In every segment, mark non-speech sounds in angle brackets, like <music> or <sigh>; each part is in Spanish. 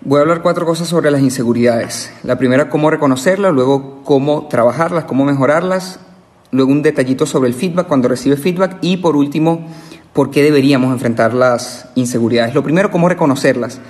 Voy a hablar cuatro cosas sobre las inseguridades. La primera, cómo reconocerlas, luego cómo trabajarlas, cómo mejorarlas, luego un detallito sobre el feedback cuando recibe feedback y por último, por qué deberíamos enfrentar las inseguridades. Lo primero, cómo reconocerlas.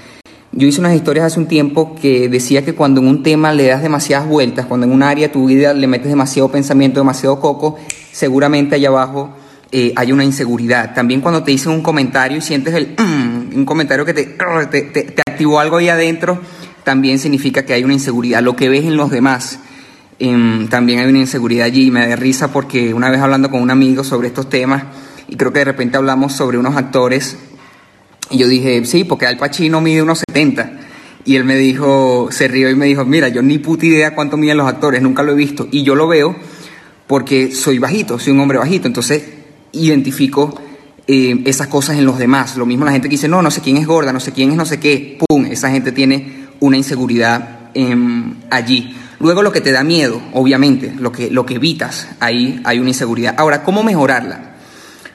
Yo hice unas historias hace un tiempo que decía que cuando en un tema le das demasiadas vueltas, cuando en un área de tu vida le metes demasiado pensamiento, demasiado coco, seguramente allá abajo eh, hay una inseguridad. También cuando te dicen un comentario y sientes el, mm", <clears throat> un comentario que te, te, activó algo ahí adentro, también significa que hay una inseguridad. Lo que ves en los demás, em, también hay una inseguridad allí. Me da risa porque una vez hablando con un amigo sobre estos temas, y creo que de repente hablamos sobre unos actores y yo dije, sí, porque Al Pacino mide unos 70. Y él me dijo, se rió y me dijo, mira, yo ni puta idea cuánto miden los actores, nunca lo he visto. Y yo lo veo porque soy bajito, soy un hombre bajito. Entonces identifico esas cosas en los demás. Lo mismo la gente que dice, no, no sé quién es gorda, no sé quién es no sé qué. ¡Pum! Esa gente tiene una inseguridad em, allí. Luego lo que te da miedo, obviamente, lo que, lo que evitas, ahí hay una inseguridad. Ahora, ¿cómo mejorarla?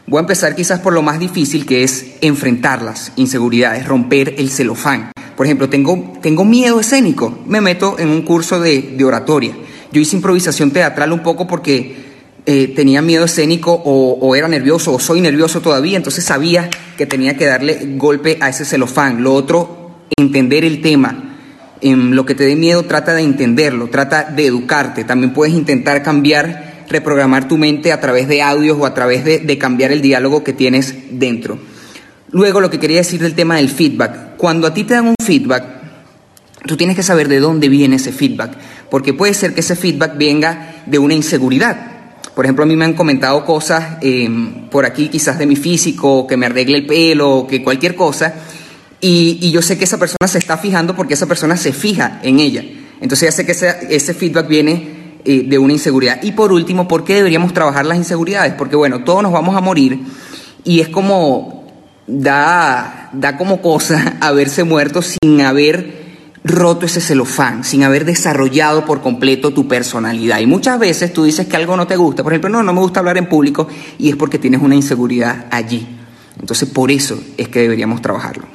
Voy a empezar quizás por lo más difícil que es enfrentar las inseguridades, romper el celofán. Por ejemplo, tengo, tengo miedo escénico, me meto en un curso de, oratoria. Yo hice improvisación teatral un poco porque eh, tenía miedo escénico o, era nervioso o soy nervioso todavía, entonces sabía que tenía que darle golpe a ese celofán. Lo otro, entender el tema. En lo que te dé miedo, trata de entenderlo, trata de educarte. También puedes intentar cambiar reprogramar tu mente a través de audios o a través de, cambiar el diálogo que tienes dentro. Luego lo que quería decir del tema del feedback. Cuando a ti te dan un feedback, tú tienes que saber de dónde viene ese feedback, porque puede ser que ese feedback venga de una inseguridad. Por ejemplo, a mí me han comentado cosas em, por aquí, quizás de mi físico, que me arregle el pelo, que cualquier cosa, y, yo sé que esa persona se está fijando porque esa persona se fija en ella. Entonces ya sé que ese feedback viene eh, de una inseguridad. Y por último, ¿por qué deberíamos trabajar las inseguridades? Porque bueno, todos nos vamos a morir y es como, da, da como cosa <laughs> haberse muerto sin haber roto ese celofán, sin haber desarrollado por completo tu personalidad. Y muchas veces tú dices que algo no te gusta, por ejemplo, no, no me gusta hablar en público y es porque tienes una inseguridad allí. Entonces, por eso es que deberíamos trabajarlo.